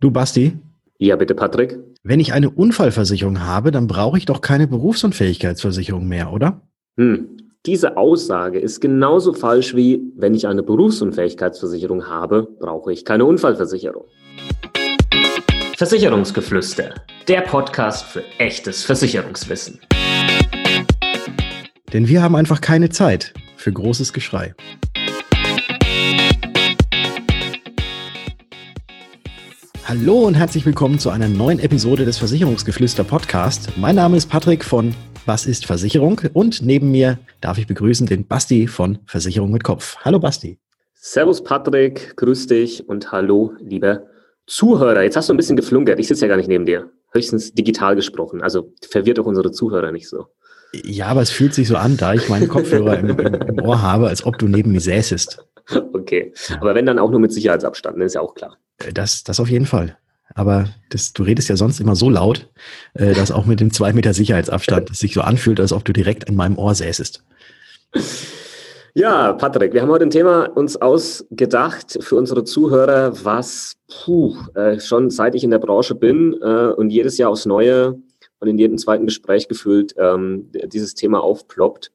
Du Basti? Ja, bitte, Patrick. Wenn ich eine Unfallversicherung habe, dann brauche ich doch keine Berufsunfähigkeitsversicherung mehr, oder? Hm. Diese Aussage ist genauso falsch wie, wenn ich eine Berufsunfähigkeitsversicherung habe, brauche ich keine Unfallversicherung. Versicherungsgeflüster, der Podcast für echtes Versicherungswissen. Denn wir haben einfach keine Zeit für großes Geschrei. Hallo und herzlich willkommen zu einer neuen Episode des Versicherungsgeflüster Podcast. Mein Name ist Patrick von Was ist Versicherung? Und neben mir darf ich begrüßen den Basti von Versicherung mit Kopf. Hallo Basti. Servus Patrick, grüß dich und hallo lieber Zuhörer. Jetzt hast du ein bisschen geflunkert. Ich sitze ja gar nicht neben dir. Höchstens digital gesprochen. Also verwirrt doch unsere Zuhörer nicht so. Ja, aber es fühlt sich so an, da ich meine Kopfhörer im, im, im Ohr habe, als ob du neben mir säßest. Okay, aber wenn dann auch nur mit Sicherheitsabstand, dann ist ja auch klar. Äh, das, das auf jeden Fall. Aber das, du redest ja sonst immer so laut, äh, dass auch mit dem zwei Meter Sicherheitsabstand es sich so anfühlt, als ob du direkt in meinem Ohr säßest. Ja, Patrick, wir haben heute ein Thema uns ausgedacht für unsere Zuhörer, was puh, äh, schon seit ich in der Branche bin äh, und jedes Jahr aufs Neue und in jedem zweiten Gespräch gefühlt ähm, dieses Thema aufploppt.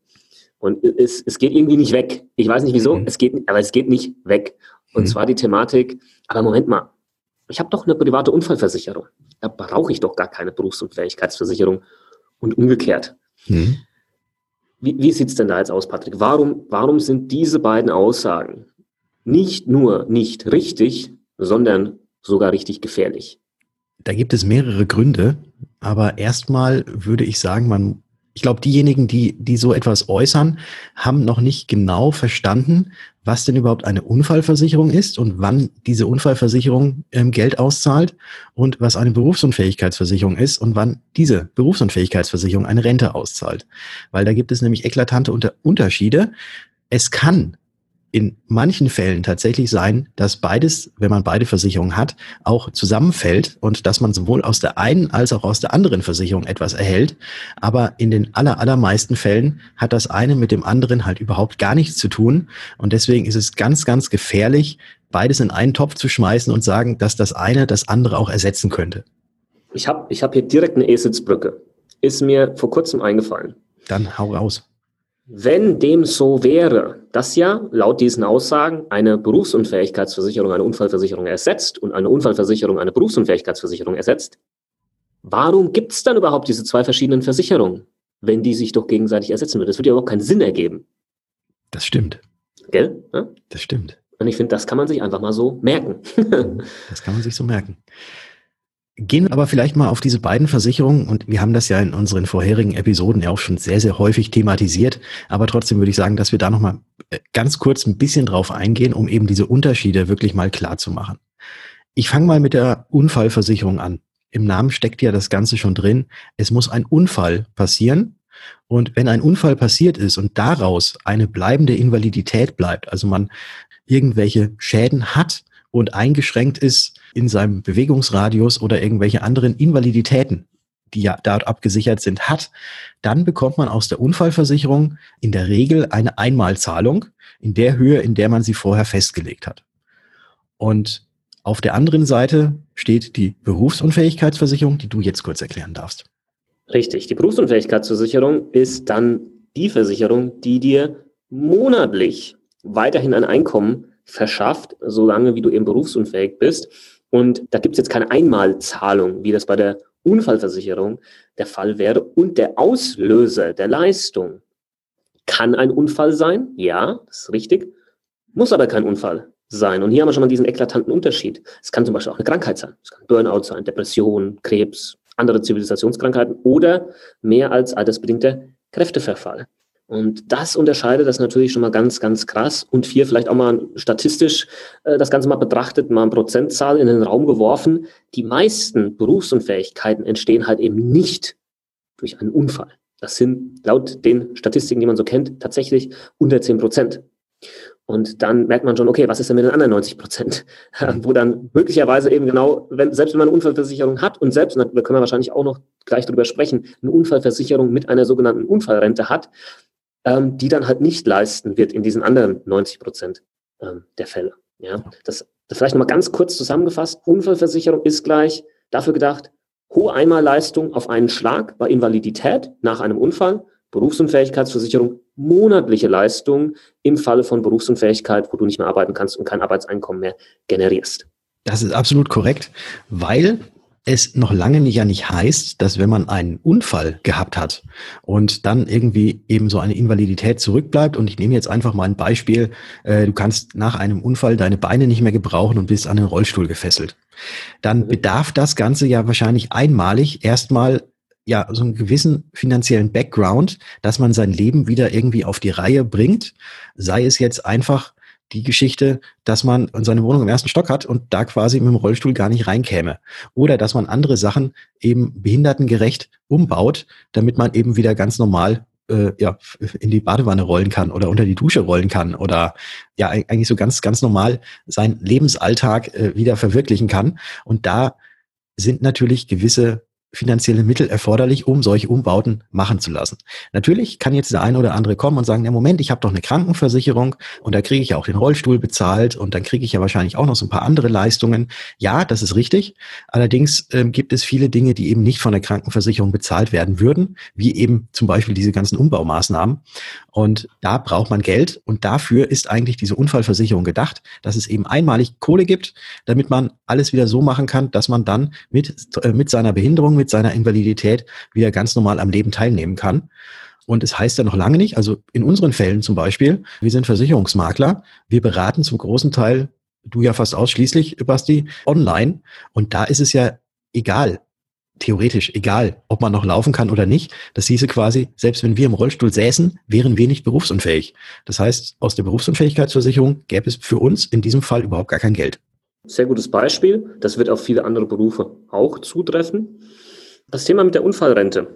Und es, es geht irgendwie nicht weg. Ich weiß nicht wieso, mhm. es geht, aber es geht nicht weg. Und mhm. zwar die Thematik, aber Moment mal, ich habe doch eine private Unfallversicherung. Da brauche ich doch gar keine Berufsunfähigkeitsversicherung und umgekehrt. Mhm. Wie, wie sieht es denn da jetzt aus, Patrick? Warum, warum sind diese beiden Aussagen nicht nur nicht richtig, sondern sogar richtig gefährlich? Da gibt es mehrere Gründe, aber erstmal würde ich sagen, man ich glaube, diejenigen, die, die so etwas äußern, haben noch nicht genau verstanden, was denn überhaupt eine Unfallversicherung ist und wann diese Unfallversicherung ähm, Geld auszahlt und was eine Berufsunfähigkeitsversicherung ist und wann diese Berufsunfähigkeitsversicherung eine Rente auszahlt. Weil da gibt es nämlich eklatante Unter Unterschiede. Es kann in manchen Fällen tatsächlich sein, dass beides, wenn man beide Versicherungen hat, auch zusammenfällt und dass man sowohl aus der einen als auch aus der anderen Versicherung etwas erhält. Aber in den aller, allermeisten Fällen hat das eine mit dem anderen halt überhaupt gar nichts zu tun. Und deswegen ist es ganz, ganz gefährlich, beides in einen Topf zu schmeißen und sagen, dass das eine das andere auch ersetzen könnte. Ich habe ich hab hier direkt eine E-Sitzbrücke. Ist mir vor kurzem eingefallen. Dann hau raus. Wenn dem so wäre, dass ja laut diesen Aussagen eine Berufsunfähigkeitsversicherung eine Unfallversicherung ersetzt und eine Unfallversicherung eine Berufsunfähigkeitsversicherung ersetzt, warum gibt es dann überhaupt diese zwei verschiedenen Versicherungen, wenn die sich doch gegenseitig ersetzen würden? Das würde ja überhaupt keinen Sinn ergeben. Das stimmt. Gell? Ja? Das stimmt. Und ich finde, das kann man sich einfach mal so merken. das kann man sich so merken. Gehen wir aber vielleicht mal auf diese beiden Versicherungen und wir haben das ja in unseren vorherigen Episoden ja auch schon sehr, sehr häufig thematisiert, aber trotzdem würde ich sagen, dass wir da nochmal äh, ganz kurz ein bisschen drauf eingehen, um eben diese Unterschiede wirklich mal klar zu machen. Ich fange mal mit der Unfallversicherung an. Im Namen steckt ja das Ganze schon drin. Es muss ein Unfall passieren. Und wenn ein Unfall passiert ist und daraus eine bleibende Invalidität bleibt, also man irgendwelche Schäden hat und eingeschränkt ist in seinem Bewegungsradius oder irgendwelche anderen Invaliditäten, die ja dort abgesichert sind, hat, dann bekommt man aus der Unfallversicherung in der Regel eine Einmalzahlung in der Höhe, in der man sie vorher festgelegt hat. Und auf der anderen Seite steht die Berufsunfähigkeitsversicherung, die du jetzt kurz erklären darfst. Richtig. Die Berufsunfähigkeitsversicherung ist dann die Versicherung, die dir monatlich weiterhin ein Einkommen verschafft, solange wie du eben berufsunfähig bist. Und da gibt es jetzt keine Einmalzahlung, wie das bei der Unfallversicherung der Fall wäre. Und der Auslöser der Leistung kann ein Unfall sein, ja, das ist richtig, muss aber kein Unfall sein. Und hier haben wir schon mal diesen eklatanten Unterschied. Es kann zum Beispiel auch eine Krankheit sein. Es kann Burnout sein, Depression, Krebs, andere Zivilisationskrankheiten oder mehr als altersbedingter Kräfteverfall. Und das unterscheidet das natürlich schon mal ganz, ganz krass. Und hier vielleicht auch mal statistisch äh, das Ganze mal betrachtet, mal eine Prozentzahl in den Raum geworfen. Die meisten Berufsunfähigkeiten entstehen halt eben nicht durch einen Unfall. Das sind laut den Statistiken, die man so kennt, tatsächlich unter 10 Prozent. Und dann merkt man schon, okay, was ist denn mit den anderen 90 Prozent? Wo dann möglicherweise eben genau, wenn, selbst wenn man eine Unfallversicherung hat und selbst, da können wir wahrscheinlich auch noch gleich drüber sprechen, eine Unfallversicherung mit einer sogenannten Unfallrente hat, ähm, die dann halt nicht leisten wird in diesen anderen 90 Prozent ähm, der Fälle. Ja, das, das vielleicht nochmal ganz kurz zusammengefasst. Unfallversicherung ist gleich dafür gedacht, hohe Einmalleistung auf einen Schlag bei Invalidität nach einem Unfall, Berufsunfähigkeitsversicherung, monatliche Leistung im Falle von Berufsunfähigkeit, wo du nicht mehr arbeiten kannst und kein Arbeitseinkommen mehr generierst. Das ist absolut korrekt, weil es noch lange nicht ja nicht heißt, dass wenn man einen Unfall gehabt hat und dann irgendwie eben so eine Invalidität zurückbleibt und ich nehme jetzt einfach mal ein Beispiel, äh, du kannst nach einem Unfall deine Beine nicht mehr gebrauchen und bist an den Rollstuhl gefesselt, dann mhm. bedarf das Ganze ja wahrscheinlich einmalig erstmal ja so einen gewissen finanziellen Background, dass man sein Leben wieder irgendwie auf die Reihe bringt, sei es jetzt einfach die Geschichte, dass man seine Wohnung im ersten Stock hat und da quasi mit dem Rollstuhl gar nicht reinkäme. Oder dass man andere Sachen eben behindertengerecht umbaut, damit man eben wieder ganz normal äh, ja, in die Badewanne rollen kann oder unter die Dusche rollen kann oder ja eigentlich so ganz, ganz normal seinen Lebensalltag äh, wieder verwirklichen kann. Und da sind natürlich gewisse finanzielle Mittel erforderlich, um solche Umbauten machen zu lassen. Natürlich kann jetzt der eine oder andere kommen und sagen, ja Moment, ich habe doch eine Krankenversicherung und da kriege ich ja auch den Rollstuhl bezahlt und dann kriege ich ja wahrscheinlich auch noch so ein paar andere Leistungen. Ja, das ist richtig. Allerdings ähm, gibt es viele Dinge, die eben nicht von der Krankenversicherung bezahlt werden würden, wie eben zum Beispiel diese ganzen Umbaumaßnahmen. Und da braucht man Geld und dafür ist eigentlich diese Unfallversicherung gedacht, dass es eben einmalig Kohle gibt, damit man alles wieder so machen kann, dass man dann mit, äh, mit seiner Behinderung, mit seiner Invalidität wieder ganz normal am Leben teilnehmen kann. Und es heißt ja noch lange nicht, also in unseren Fällen zum Beispiel, wir sind Versicherungsmakler, wir beraten zum großen Teil, du ja fast ausschließlich, Basti, online. Und da ist es ja egal, theoretisch egal, ob man noch laufen kann oder nicht. Das hieße quasi, selbst wenn wir im Rollstuhl säßen, wären wir nicht berufsunfähig. Das heißt, aus der Berufsunfähigkeitsversicherung gäbe es für uns in diesem Fall überhaupt gar kein Geld. Sehr gutes Beispiel. Das wird auf viele andere Berufe auch zutreffen. Das Thema mit der Unfallrente.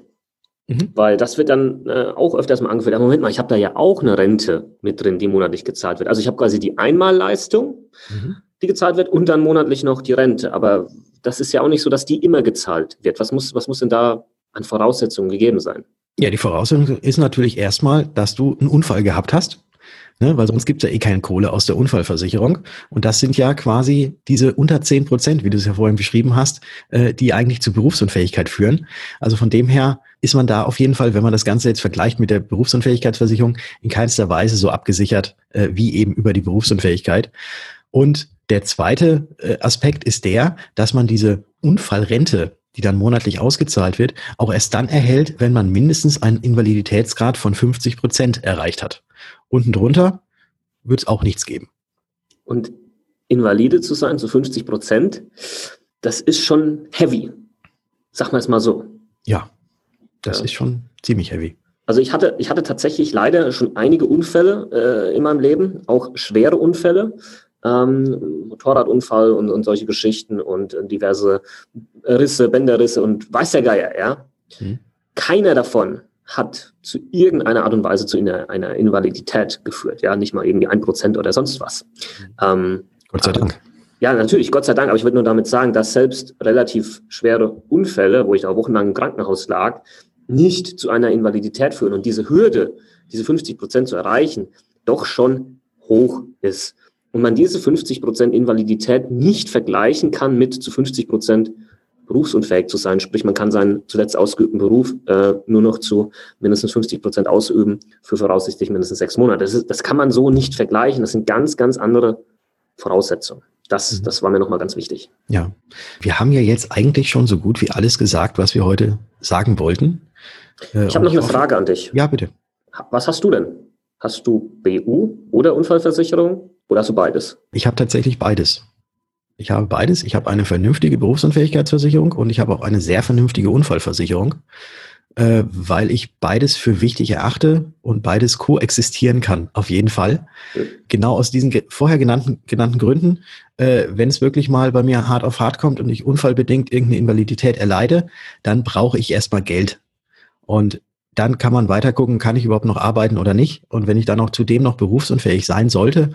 Mhm. Weil das wird dann äh, auch öfters mal angeführt. Aber Moment mal, ich habe da ja auch eine Rente mit drin, die monatlich gezahlt wird. Also ich habe quasi die Einmalleistung, mhm. die gezahlt wird und dann monatlich noch die Rente. Aber das ist ja auch nicht so, dass die immer gezahlt wird. Was muss, was muss denn da an Voraussetzungen gegeben sein? Ja, die Voraussetzung ist natürlich erstmal, dass du einen Unfall gehabt hast. Ne, weil sonst gibt's ja eh keine Kohle aus der Unfallversicherung. Und das sind ja quasi diese unter zehn Prozent, wie du es ja vorhin beschrieben hast, äh, die eigentlich zu Berufsunfähigkeit führen. Also von dem her ist man da auf jeden Fall, wenn man das Ganze jetzt vergleicht mit der Berufsunfähigkeitsversicherung, in keinster Weise so abgesichert äh, wie eben über die Berufsunfähigkeit. Und der zweite äh, Aspekt ist der, dass man diese Unfallrente, die dann monatlich ausgezahlt wird, auch erst dann erhält, wenn man mindestens einen Invaliditätsgrad von 50 Prozent erreicht hat. Unten drunter wird es auch nichts geben. Und Invalide zu sein zu 50 Prozent, das ist schon heavy. Sag mal es mal so. Ja, das ja. ist schon ziemlich heavy. Also ich hatte, ich hatte tatsächlich leider schon einige Unfälle äh, in meinem Leben, auch schwere Unfälle ähm, Motorradunfall und, und solche Geschichten und diverse Risse, Bänderrisse und weiß der Geier, ja. Mhm. Keiner davon hat zu irgendeiner Art und Weise zu einer, einer Invalidität geführt, ja, nicht mal irgendwie ein Prozent oder sonst was. Mhm. Ähm, Gott sei Dank. Ja, natürlich, Gott sei Dank, aber ich würde nur damit sagen, dass selbst relativ schwere Unfälle, wo ich auch wochenlang im Krankenhaus lag, nicht zu einer Invalidität führen und diese Hürde, diese 50 Prozent zu erreichen, doch schon hoch ist und man diese 50 Prozent Invalidität nicht vergleichen kann mit zu 50 Prozent berufsunfähig zu sein. Sprich, man kann seinen zuletzt ausgeübten Beruf äh, nur noch zu mindestens 50 Prozent ausüben für voraussichtlich mindestens sechs Monate. Das, ist, das kann man so nicht vergleichen. Das sind ganz, ganz andere Voraussetzungen. Das, mhm. das war mir nochmal ganz wichtig. Ja, wir haben ja jetzt eigentlich schon so gut wie alles gesagt, was wir heute sagen wollten. Äh, ich habe noch eine Frage an dich. Ja, bitte. Was hast du denn? Hast du BU oder Unfallversicherung oder hast du beides? Ich habe tatsächlich beides. Ich habe beides. Ich habe eine vernünftige Berufsunfähigkeitsversicherung und ich habe auch eine sehr vernünftige Unfallversicherung, äh, weil ich beides für wichtig erachte und beides koexistieren kann, auf jeden Fall. Genau aus diesen vorher genannten, genannten Gründen, äh, wenn es wirklich mal bei mir hart auf hart kommt und ich unfallbedingt irgendeine Invalidität erleide, dann brauche ich erstmal Geld. Und dann kann man weiter gucken, kann ich überhaupt noch arbeiten oder nicht. Und wenn ich dann auch zudem noch berufsunfähig sein sollte,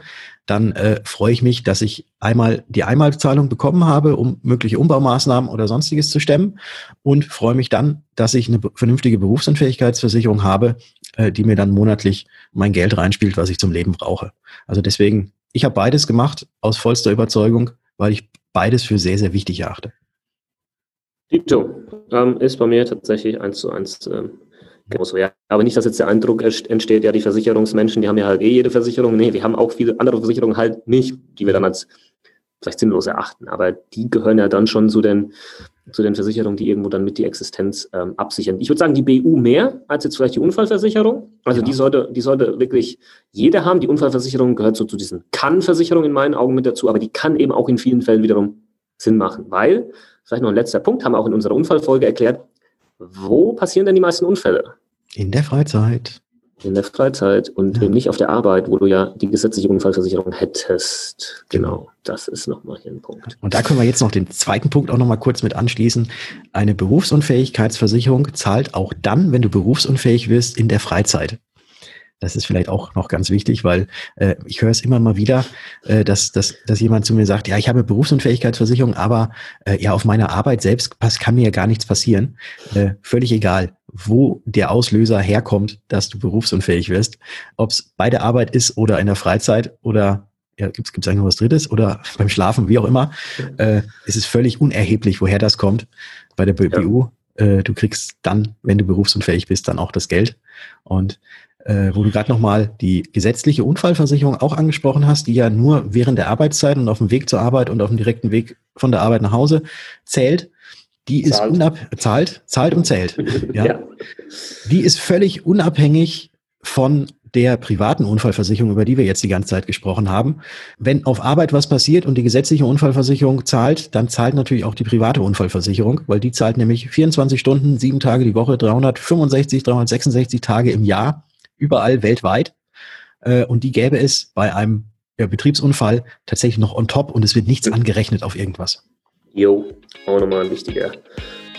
dann äh, freue ich mich, dass ich einmal die Einmalzahlung bekommen habe, um mögliche Umbaumaßnahmen oder sonstiges zu stemmen und freue mich dann, dass ich eine vernünftige Berufsunfähigkeitsversicherung habe, äh, die mir dann monatlich mein Geld reinspielt, was ich zum Leben brauche. Also deswegen ich habe beides gemacht aus vollster Überzeugung, weil ich beides für sehr, sehr wichtig erachte. Dito ähm, ist bei mir tatsächlich eins zu eins ähm, genauso. Ja. Aber nicht, dass jetzt der Eindruck entsteht, ja, die Versicherungsmenschen, die haben ja halt eh jede Versicherung. Nee, wir haben auch viele andere Versicherungen halt nicht, die wir dann als vielleicht sinnlos erachten. Aber die gehören ja dann schon zu den, zu den Versicherungen, die irgendwo dann mit die Existenz ähm, absichern. Ich würde sagen, die BU mehr als jetzt vielleicht die Unfallversicherung. Also ja. die sollte, die sollte wirklich jeder haben. Die Unfallversicherung gehört so zu diesen Kann-Versicherungen in meinen Augen mit dazu, aber die kann eben auch in vielen Fällen wiederum Sinn machen, weil, vielleicht noch ein letzter Punkt, haben wir auch in unserer Unfallfolge erklärt, wo passieren denn die meisten Unfälle? In der Freizeit. In der Freizeit und ja. eben nicht auf der Arbeit, wo du ja die gesetzliche Unfallversicherung hättest. Genau, das ist nochmal hier ein Punkt. Und da können wir jetzt noch den zweiten Punkt auch nochmal kurz mit anschließen. Eine Berufsunfähigkeitsversicherung zahlt auch dann, wenn du berufsunfähig wirst, in der Freizeit. Das ist vielleicht auch noch ganz wichtig, weil äh, ich höre es immer mal wieder, äh, dass, dass, dass jemand zu mir sagt, ja, ich habe Berufsunfähigkeitsversicherung, aber äh, ja, auf meiner Arbeit selbst pass, kann mir ja gar nichts passieren. Äh, völlig egal, wo der Auslöser herkommt, dass du berufsunfähig wirst. Ob es bei der Arbeit ist oder in der Freizeit oder ja, gibt es eigentlich noch was Drittes oder beim Schlafen, wie auch immer, äh, es ist völlig unerheblich, woher das kommt. Bei der BU, ja. äh, du kriegst dann, wenn du berufsunfähig bist, dann auch das Geld. Und äh, wo du gerade nochmal die gesetzliche Unfallversicherung auch angesprochen hast, die ja nur während der Arbeitszeit und auf dem Weg zur Arbeit und auf dem direkten Weg von der Arbeit nach Hause zählt. Die ist zahlt. unab zahlt, zahlt und zählt. Ja. ja. Die ist völlig unabhängig von der privaten Unfallversicherung, über die wir jetzt die ganze Zeit gesprochen haben. Wenn auf Arbeit was passiert und die gesetzliche Unfallversicherung zahlt, dann zahlt natürlich auch die private Unfallversicherung, weil die zahlt nämlich 24 Stunden, sieben Tage die Woche, 365, 366 Tage im Jahr überall weltweit. Äh, und die gäbe es bei einem ja, Betriebsunfall tatsächlich noch on top und es wird nichts angerechnet auf irgendwas. Jo, auch nochmal ein wichtiger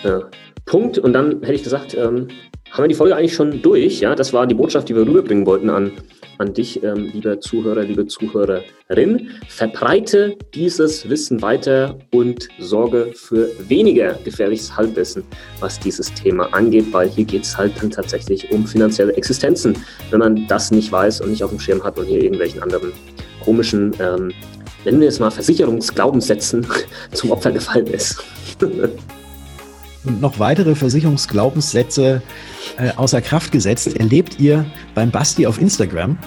äh, Punkt. Und dann hätte ich gesagt, ähm, haben wir die Folge eigentlich schon durch. Ja, das war die Botschaft, die wir rüberbringen wollten an an dich, ähm, lieber Zuhörer, liebe Zuhörerin. Verbreite dieses Wissen weiter und sorge für weniger gefährliches Halbwissen, was dieses Thema angeht, weil hier geht es halt dann tatsächlich um finanzielle Existenzen. Wenn man das nicht weiß und nicht auf dem Schirm hat und hier irgendwelchen anderen komischen, ähm, nennen wir es mal Versicherungsglaubenssätzen zum Opfer gefallen ist. und noch weitere Versicherungsglaubenssätze äh, außer Kraft gesetzt erlebt ihr beim Basti auf Instagram.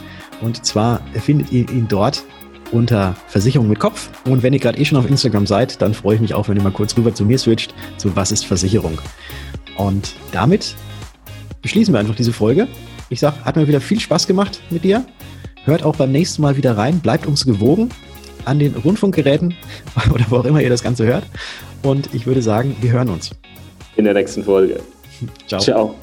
Und zwar findet ihr ihn dort unter Versicherung mit Kopf. Und wenn ihr gerade eh schon auf Instagram seid, dann freue ich mich auch, wenn ihr mal kurz rüber zu mir switcht, zu Was ist Versicherung. Und damit beschließen wir einfach diese Folge. Ich sage, hat mir wieder viel Spaß gemacht mit dir. Hört auch beim nächsten Mal wieder rein. Bleibt uns gewogen an den Rundfunkgeräten oder wo auch immer ihr das Ganze hört. Und ich würde sagen, wir hören uns in der nächsten Folge. Ciao. Ciao.